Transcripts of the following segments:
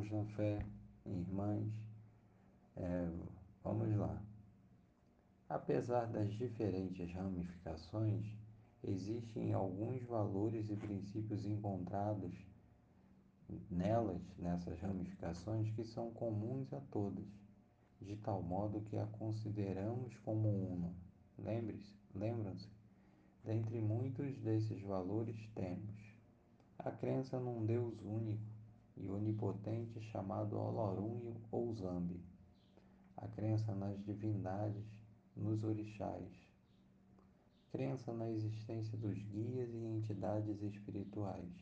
na fé, irmãs, é, vamos lá. Apesar das diferentes ramificações, existem alguns valores e princípios encontrados nelas, nessas ramificações, que são comuns a todas, de tal modo que a consideramos como uma. Lembre-se, lembram-se? Dentre muitos desses valores temos a crença num Deus único e onipotente chamado Olorum ou Zambi, a crença nas divindades, nos orixás, crença na existência dos guias e entidades espirituais,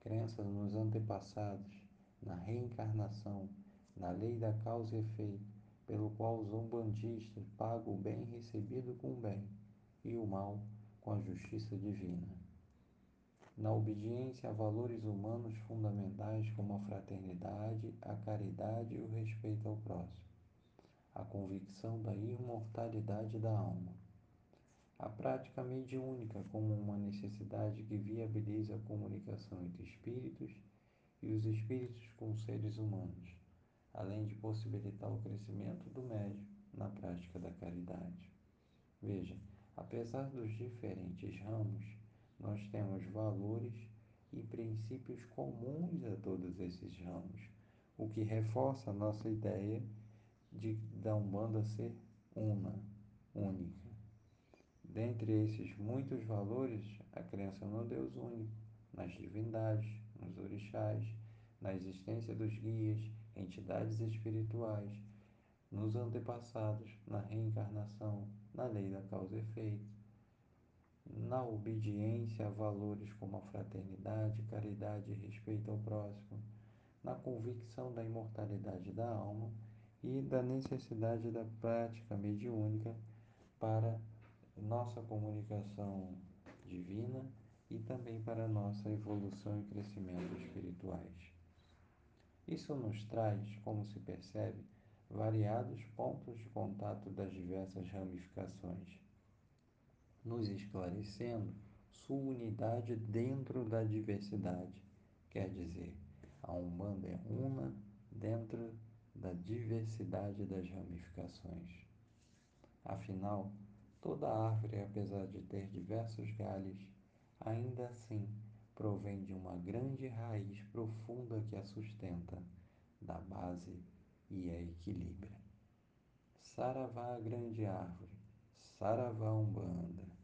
crença nos antepassados, na reencarnação, na lei da causa e efeito, pelo qual os umbandistas pagam o bem recebido com o bem e o mal com a justiça divina. Na obediência a valores humanos fundamentais como a fraternidade, a caridade e o respeito ao próximo. A convicção da imortalidade da alma a prática mediúnica como uma necessidade que viabiliza a comunicação entre espíritos e os espíritos com seres humanos, além de possibilitar o crescimento do médium na prática da caridade. Veja, apesar dos diferentes ramos, nós temos valores e princípios comuns a todos esses ramos, o que reforça a nossa ideia de da Umbanda ser una, única. Dentre esses muitos valores, a crença no Deus único, nas divindades, nos orixás, na existência dos guias, entidades espirituais, nos antepassados, na reencarnação, na lei da causa e efeito, na obediência a valores como a fraternidade, caridade e respeito ao próximo, na convicção da imortalidade da alma e da necessidade da prática mediúnica para nossa comunicação divina e também para nossa evolução e crescimento espirituais. Isso nos traz, como se percebe, variados pontos de contato das diversas ramificações, nos esclarecendo sua unidade dentro da diversidade, quer dizer, a Umbanda é una dentro da diversidade das ramificações. Afinal, Toda árvore, apesar de ter diversos galhos, ainda assim provém de uma grande raiz profunda que a sustenta, da base e a equilibra. Saravá, grande árvore, Saravá Umbanda.